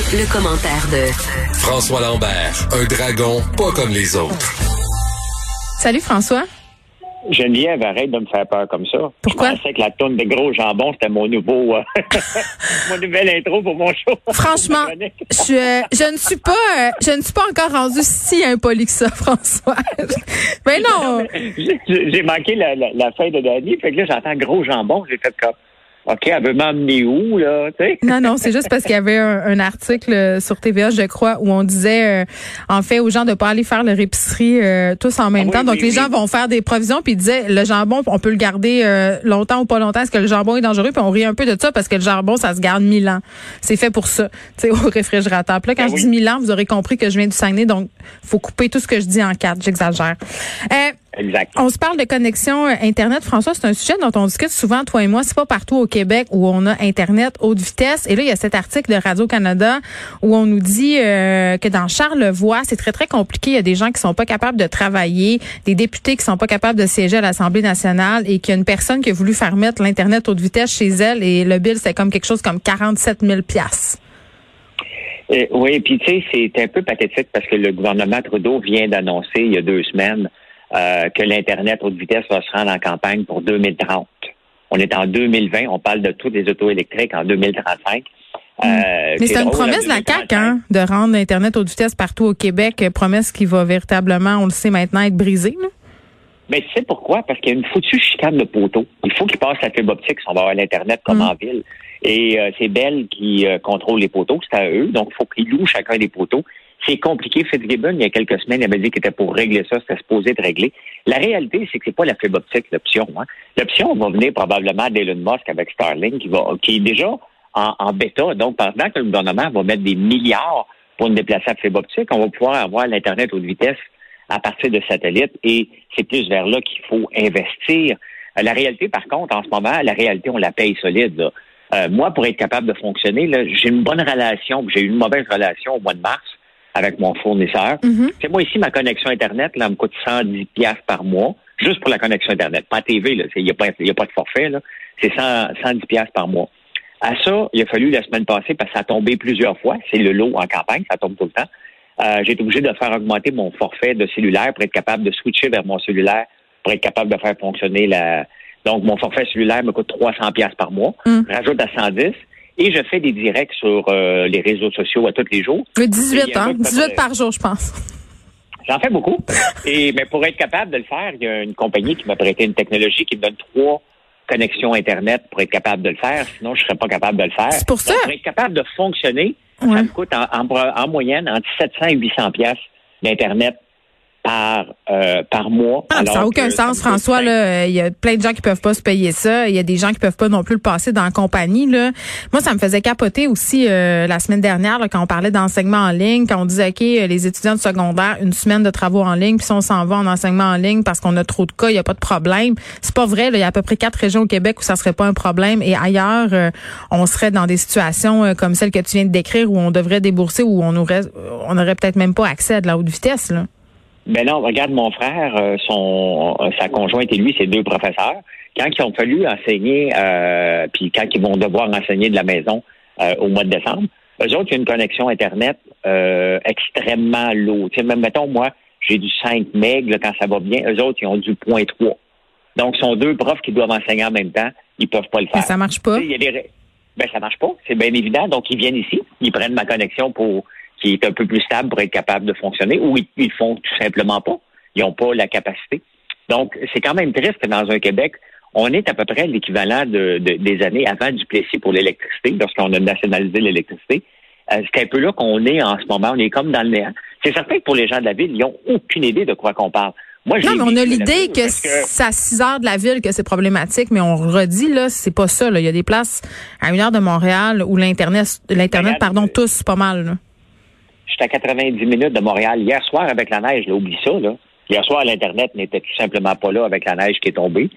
Le, commentaire de François Lambert, un dragon pas comme les autres. Salut François. Geneviève, arrête de me faire peur comme ça. Pourquoi? Je pensais que la tonne de gros jambon, c'était mon nouveau, euh, mon nouvelle intro pour mon show. Franchement, je, euh, je ne suis pas, euh, je ne suis pas encore rendu si impoli que ça, François. Mais non. J'ai j'ai manqué la, la, la fin de l'année, fait que là, j'entends gros jambon, j'ai fait comme, OK, elle veut m'emmener où, là, tu sais? Non, non, c'est juste parce qu'il y avait un, un article sur TVA, je crois, où on disait, euh, en fait, aux gens de pas aller faire leur épicerie euh, tous en même Ah oui, temps. Donc, oui, les oui. gens vont faire des provisions, puis ils disaient, le jambon, on peut le garder euh, longtemps ou pas longtemps. Est-ce que le jambon est dangereux? Puis on rit un peu de ça parce que le jambon, ça se garde mille ans. C'est fait pour ça, tu sais, au réfrigérateur. Puis là, quand Ben je dis mille ans, vous aurez compris que je viens du Saguenay, donc faut couper tout ce que je dis en quatre. J'exagère. Euh, Exact. on se parle de connexion euh, Internet. François, c'est un sujet dont on discute souvent, toi et moi. C'est pas partout au Québec où on a Internet haute vitesse. Et là, il y a cet article de Radio-Canada où on nous dit euh, que dans Charlevoix, c'est très, très compliqué. Il y a des gens qui sont pas capables de travailler, des députés qui sont pas capables de siéger à l'Assemblée nationale et qu'il y a une personne qui a voulu faire mettre l'Internet haute vitesse chez elle et le bill, c'est comme quelque chose comme 47 000 piastres. Euh, oui, puis tu sais, c'est un peu pathétique parce que le gouvernement Trudeau vient d'annoncer il y a deux semaines euh, que l'Internet haute vitesse va se rendre en campagne pour 2030. On est en 2020, on parle de toutes les autos électriques en 2035. Euh, Mm. Mais c'est une promesse de la 2035. CAQ, hein, de rendre l'Internet haute vitesse partout au Québec. Euh, Promesse qui va véritablement, on le sait maintenant, être brisée. là. Mais tu sais pourquoi? Parce qu'il y a une foutue chicane de poteaux. Il faut qu'ils passent la fibre optique si on va avoir l'Internet comme Mm. en ville. Et euh, c'est Bell qui euh, contrôle les poteaux, c'est à eux. Donc, il faut qu'ils louent chacun des poteaux. C'est compliqué. Fitzgibbon, il y a quelques semaines, il avait dit qu'il était pour régler ça, c'était supposé de régler. La réalité, c'est que c'est pas la fibre optique l'option. Hein. L'option va venir probablement d'Elon Musk avec Starlink, qui, va, qui est déjà en, en bêta. Donc, pendant que le gouvernement va mettre des milliards pour nous déplacer à fibre optique, on va pouvoir avoir l'Internet haute vitesse à partir de satellites et c'est plus vers là qu'il faut investir. Euh, la réalité, par contre, en ce moment, la réalité, on la paye solide. là. Euh, moi, pour être capable de fonctionner, j'ai une bonne relation, j'ai eu une mauvaise relation au mois de mars avec mon fournisseur. Mhm. C'est moi ici, ma connexion Internet, là, me coûte 110 piastres par mois, juste pour la connexion Internet, pas TV, là. Il n'y a, a pas de forfait, là. C'est 100 110 piastres par mois. À ça, il a fallu la semaine passée, parce que ça a tombé plusieurs fois. C'est le lot en campagne, ça tombe tout le temps. Euh, j'ai été obligé de faire augmenter mon forfait de cellulaire pour être capable de switcher vers mon cellulaire, pour être capable de faire fonctionner la. Donc, mon forfait cellulaire me coûte 300 pièces par mois. Mm. Rajoute à 110 et je fais des directs sur euh, les réseaux sociaux à tous les jours. Oui, Il 18, y a un hein? peu de 18 par jour, je pense. J'en fais beaucoup. Et mais pour être capable de le faire, il y a une compagnie qui m'a prêté une technologie qui me donne trois connexions Internet pour être capable de le faire. Sinon, je serais pas capable de le faire. C'est pour ça. Donc, pour être capable de fonctionner, Ouais. ça me coûte en, en- en moyenne entre 700 et 800 pièces d'Internet par, euh, par mois. Ah, ça n'a aucun sens, François. il y a plein de gens qui peuvent pas se payer ça. Il y a des gens qui peuvent pas non plus le passer dans la compagnie. Là. Moi, ça me faisait capoter aussi euh, la semaine dernière là, quand on parlait d'enseignement en ligne, quand on disait OK, euh, les étudiants de secondaire, une semaine de travaux en ligne, puis si on s'en va en enseignement en ligne parce qu'on a trop de cas, il y a pas de problème. C'est pas vrai. là. Il y a à peu près quatre régions au Québec où ça serait pas un problème, et ailleurs, euh, on serait dans des situations comme celle que tu viens de décrire où on devrait débourser, où on aurait, on aurait peut-être même pas accès à de la haute vitesse. Là. Ben non, regarde mon frère, euh, son euh, sa conjointe et lui, c'est deux professeurs. Quand ils ont fallu enseigner, euh, puis quand ils vont devoir enseigner de la maison euh, au mois de décembre, eux autres, il y a une connexion Internet euh, extrêmement lourde. Tu sais, même, mettons, moi, j'ai du 5 MB quand ça va bien. Eux autres, ils ont du 0.3. Donc, ce sont deux profs qui doivent enseigner en même temps. Ils peuvent pas le Mais faire. ça marche pas. Tu sais, Il y a des... ré- Ben, ça marche pas. C'est bien évident. Donc, ils viennent ici. Ils prennent ma connexion pour qui est un peu plus stable pour être capable de fonctionner ou ils, ils font tout simplement pas. Ils n'ont pas la capacité. Donc, c'est quand même triste que dans un Québec, on est à peu près l'équivalent de, de- des années avant du Plessis pour l'électricité, lorsqu'on a nationalisé l'électricité. Euh, c'est un peu là qu'on est en ce moment. On est comme dans le néant. C'est certain que pour les gens de la ville, ils n'ont aucune idée de quoi qu'on parle. Moi, je Non, mais on a l'idée que c'est à 6 heures de la ville que c'est problématique, mais on redit, là, c'est pas ça. Là. Il y a des places à une heure de Montréal où l'Internet, l'Internet, pardon, euh, tous, pas mal. Là. J'étais à 90 minutes de Montréal. Hier soir, avec la neige, là, oublie ça. Là. Hier soir, l'Internet n'était tout simplement pas là avec la neige qui est tombée.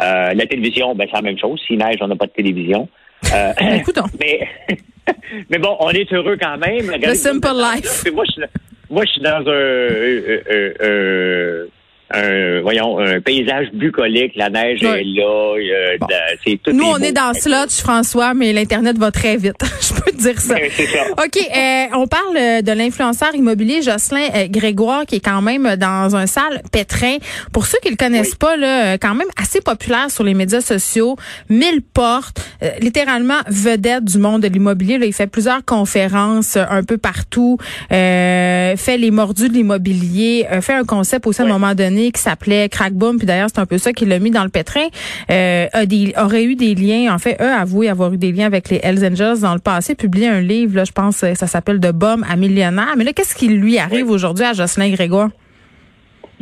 Euh, la télévision, ben, c'est la même chose. S'il neige, on n'a pas de télévision. Euh, Ben, écoutons. mais, mais bon, on est heureux quand même. Regardez, The simple life. Moi, je, suis- moi, je suis dans un, euh, euh, un, voyons, un paysage bucolique, la neige est là, euh, c'est tout. Nous, on est dans Slotch, François, mais l'Internet va très vite. Je peux te dire ça. ça. OK, euh, on parle euh, de l'influenceur immobilier Jocelyn Grégoire, qui est quand même dans un sale pétrin. Pour ceux qui le connaissent pas, là, quand même assez populaire sur les médias sociaux, mille portes, littéralement vedette du monde de l'immobilier. Il fait plusieurs conférences un peu partout, fait les mordus de l'immobilier, fait un concept aussi à un moment donné qui s'appelait Crack Boom, puis d'ailleurs c'est un peu ça qui l'a mis dans le pétrin, euh, aurait eu des liens, en fait, eux avoué avoir eu des liens avec les Hells Angels dans le passé, publié un livre, là, je pense, ça s'appelle De Bum à millionnaire. Mais là, qu'est-ce qui lui arrive aujourd'hui à Jocelyn Grégoire?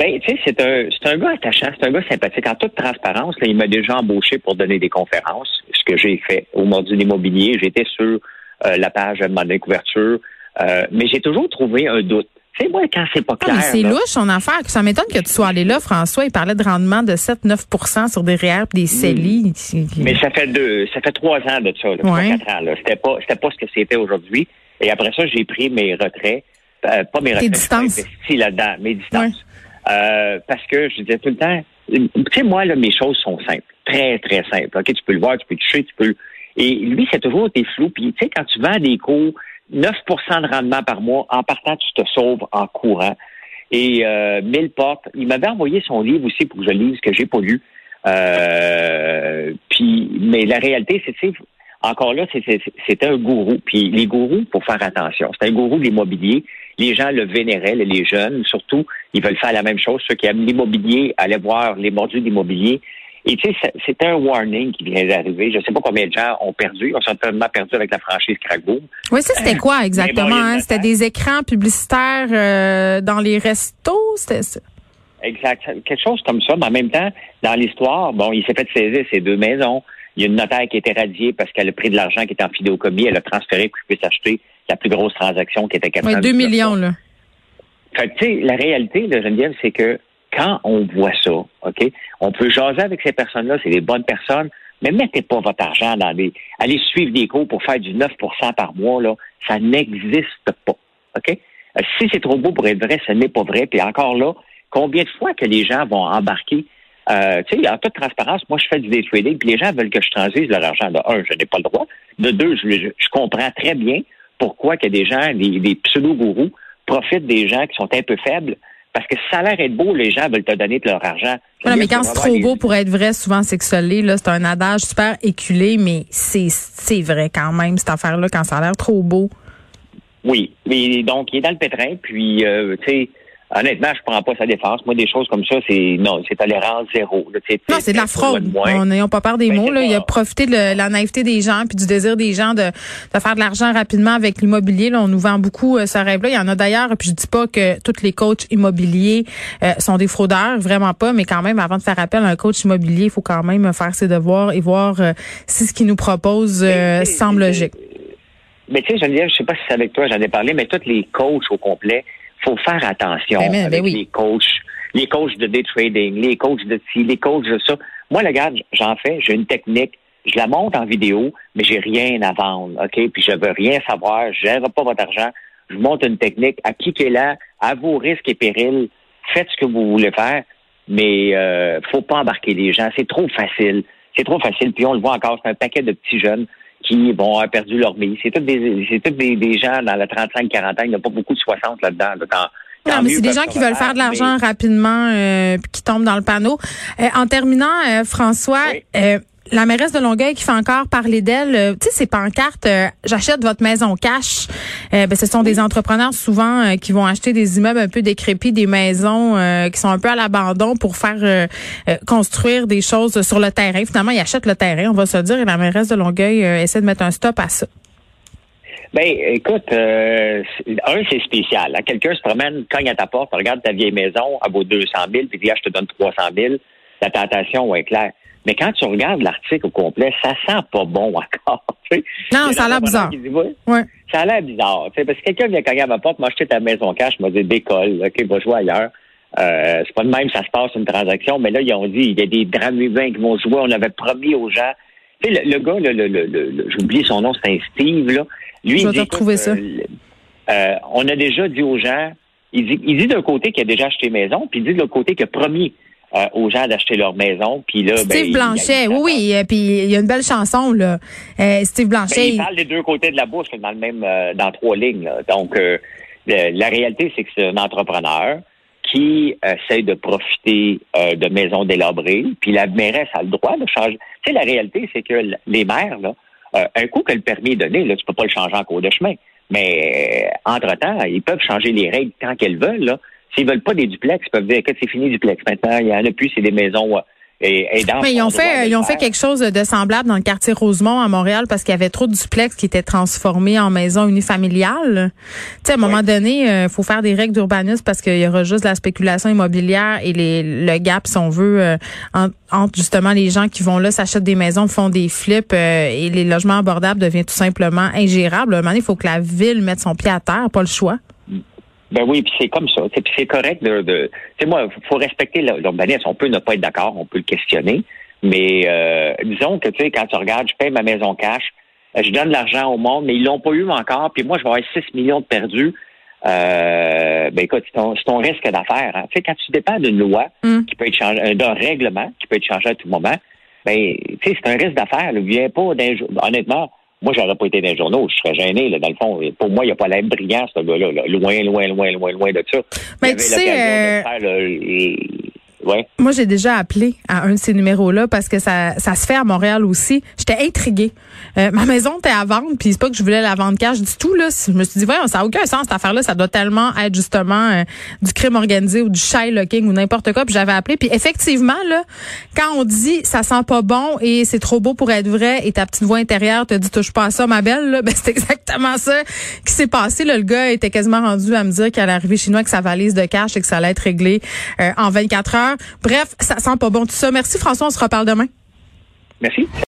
Ben, tu sais, c'est un, c'est un gars attachant, c'est un gars sympathique. En toute transparence, là, il m'a déjà embauché pour donner des conférences, ce que j'ai fait au Mordu l'immobilier. J'étais sur euh, la page de couverture, euh, mais j'ai toujours trouvé un doute. C'est moi quand c'est pas clair. Ah, c'est louche son affaire. Ça m'étonne que tu sois allé là, François. Il parlait de rendement de 7-9% sur des REER des CELI. Mais ça fait deux, ça fait trois ans de ça, trois, quatre ans. C'était pas, c'était pas ce que c'était aujourd'hui. Et après ça, j'ai pris mes retraits, euh, pas mes retraits, distances. là-dedans, mes distances. Euh, parce que je disais tout le temps, tu sais, moi, là, mes choses sont simples. Très, très simples. OK, tu peux le voir, tu peux le toucher, tu peux Et lui, c'est toujours été flou. Puis, tu sais, quand tu vends des cours 9% de rendement par mois. En partant, tu te sauves en courant. Et euh, mille portes. Il m'avait envoyé son livre aussi pour que je lise, que j'ai pas lu. Euh, puis, mais la réalité, c'est encore là, c'était un gourou. Puis les gourous, pour faire attention, c'est un gourou de l'immobilier. Les gens le vénéraient, les jeunes, surtout, ils veulent faire la même chose. Ceux qui aiment l'immobilier, aller voir les mordus d'immobilier. Et tu sais, c'est un warning qui vient d'arriver. Je ne sais pas combien de gens ont perdu. ont certainement perdu avec la franchise Crackboom. Oui, ça, c'était quoi exactement? Hein? C'était des écrans publicitaires euh, dans les restos? C'était ça? Exact. Quelque chose comme ça. Mais en même temps, dans l'histoire, bon, il s'est fait saisir ces deux maisons. Il y a une notaire qui a été radiée parce qu'elle a pris de l'argent qui était en fidéocommis. Elle a transféré pour qu'il puisse acheter la plus grosse transaction qui était capable. Oui, 2 millions, là. Fait tu sais, la réalité, de Geneviève, c'est que quand on voit ça, OK, on peut jaser avec ces personnes-là, c'est des bonnes personnes, mais mettez pas votre argent dans des. Allez suivre des cours pour faire du 9% par mois, là. Ça n'existe pas. OK? Euh, si c'est trop beau pour être vrai, ce n'est pas vrai. Puis encore là, combien de fois que les gens vont embarquer? Euh, tu sais, en toute transparence, moi, je fais du day trading, puis les gens veulent que je transige leur argent. De un, je n'ai pas le droit. De deux, je, comprends très bien pourquoi que des gens, des pseudo-gourous, profitent des gens qui sont un peu faibles parce que ça a l'air être beau, les gens veulent te donner de leur argent. Non, mais quand c'est trop beau pour être vrai, souvent c'est que ça l'est. C'est un adage super éculé, mais c'est vrai quand même, cette affaire-là, quand ça a l'air trop beau. Oui, mais donc il est dans le pétrin, puis euh, tu sais, honnêtement, je prends pas sa défense. Moi, des choses comme ça, c'est non, c'est tolérance zéro. non, c'est de la fraude. On n'ayons pas peur des ben, mots. Là. Il a profité de la naïveté des gens puis du désir des gens de, de faire de l'argent rapidement avec l'immobilier. On nous vend beaucoup euh, ce rêve-là. Il y en a d'ailleurs, puis je dis pas que tous les coachs immobiliers euh, sont des fraudeurs, vraiment pas, mais quand même, avant de faire appel à un coach immobilier, il faut quand même faire ses devoirs et voir euh, si ce qu'il nous propose semble logique. Mais tu sais, Geneviève, je sais pas si c'est avec toi, j'en ai parlé, mais tous les coachs au complet, faut faire attention ben, ben, avec ben les coachs, les coachs de day trading, les coachs de ci, les coachs de ça. Moi, le gars, j'en fais, j'ai une technique, je la monte en vidéo, mais j'ai rien à vendre, OK? Puis je veux rien savoir, je gère pas votre argent, je monte une technique, appliquez-la à vos risques et périls, faites ce que vous voulez faire, mais euh, faut pas embarquer les gens, c'est trop facile. C'est trop facile, puis on le voit encore, c'est un paquet de petits jeunes qui avoir perdu leur vie. C'est tous des, c'est tous des, gens dans le 35-40 ans. Il n'y a pas beaucoup de 60 là-dedans. non, mais c'est des gens qui veulent faire de l'argent rapidement euh, qui tombent dans le panneau. Euh, en terminant, euh, François, la mairesse de Longueuil qui fait encore parler d'elle, euh, tu sais, ces pancartes, euh, j'achète votre maison cash. Euh, ben, ce sont des entrepreneurs souvent qui vont acheter des immeubles un peu décrépits, des maisons qui sont un peu à l'abandon pour faire construire des choses sur le terrain. Finalement, ils achètent le terrain, on va se dire, et la mairesse de Longueuil essaie de mettre un stop à ça. Ben, écoute, un, c'est spécial. Quelqu'un se promène, cogne à ta porte, regarde ta vieille maison, à vaut 200 000, puis dit, ah, je te donne 300 000. La tentation est claire. Mais quand tu regardes l'article au complet, ça sent pas bon encore. Non, ça a l'air bizarre. ouais. Ça a l'air bizarre. Parce que quelqu'un vient cogner à ma porte, m'acheter ta maison cash, m'a dit décolle, OK, va jouer ailleurs. Euh, c'est pas de même ça se passe une transaction, mais là, ils ont dit il y a des drames humains qui vont jouer. On avait promis aux gens. Tu sais, le, gars, le, le, le, j'oublie son nom, c'est un Steve, là. Lui, Je il dit, retrouver ça. Euh, on a déjà dit aux gens Il dit, il dit d'un côté qu'il a déjà acheté maison, puis il dit de l'autre côté qu'il a promis euh, aux gens d'acheter leur maison. Puis là, ben, Steve Blanchet, oui, oui. Euh, puis il y a une belle chanson, là. Euh, Steve Blanchet. Ben, il parle des deux côtés de la bouche, dans le même, dans trois lignes. Donc, la réalité, c'est que c'est un entrepreneur qui essaie de profiter de maisons délabrées. Puis la mairesse a le droit de changer. Tu sais, la réalité, c'est que les maires, là, un coup que le permis est donné, là, tu peux pas le changer en cours de chemin. Mais entre-temps, ils peuvent changer les règles tant qu'elles veulent. Là. S'ils veulent pas des duplex, ils peuvent dire que c'est fini duplex. Maintenant, il y en a plus, c'est des maisons. Euh, et, Mais ils ont fait, ils ont fait quelque chose de semblable dans le quartier Rosemont à Montréal parce qu'il y avait trop de duplex qui étaient transformés en maisons unifamiliales. Tu sais, à un moment donné, il euh, faut faire des règles d'urbanisme parce qu'il y aura juste la spéculation immobilière et les, le gap, si on veut, euh, entre, justement les gens qui vont là, s'achètent des maisons, font des flips et les logements abordables devient tout simplement ingérable. À un moment donné, il faut que la ville mette son pied à terre, pas le choix. Ben oui, puis c'est comme ça. C'est correct de, de tu moi, faut respecter l'urbanisme. On peut ne pas être d'accord, on peut le questionner, mais euh, disons que tu sais, quand tu regardes, je paye ma maison cash, euh, je donne l'argent au monde, mais ils l'ont pas eu encore, puis moi je vais avoir 6 millions de perdus. Euh, ben écoute, c'est ton, ton, risque d'affaires. Hein. Tu sais, quand tu dépends d'une loi mm. qui peut être changée, euh, d'un règlement qui peut être changé à tout moment, ben tu sais, c'est un risque d'affaires. Viens pas d'un honnêtement moi, j'aurais pas été dans les journaux, je serais gêné, là, dans le fond. Pour moi, il n'y a pas l'air brillant, ce gars-là. Loin, loin, loin, loin, loin de ça. Mais tu sais, moi, j'ai déjà appelé à un de ces numéros-là parce que ça, ça se fait à Montréal aussi. J'étais intriguée. Euh, ma maison était à vendre, puis c'est pas que je voulais la vendre cash du tout. Là. Je me suis dit, voyons, ça n'a aucun sens cette affaire-là. Ça doit tellement être justement euh, du crime organisé ou du locking ou n'importe quoi. Puis j'avais appelé. Puis effectivement, là, quand on dit ça sent pas bon et c'est trop beau pour être vrai et ta petite voix intérieure te dit touche pas à ça, ma belle, là, ben, c'est exactement ça qui s'est passé. Là. Le gars était quasiment rendu à me dire qu'il allait arriver chez nous avec sa valise de cash et que ça allait être réglé euh, en 24 heures. Bref, ça sent pas bon tout ça. Merci François, on se reparle demain. Merci.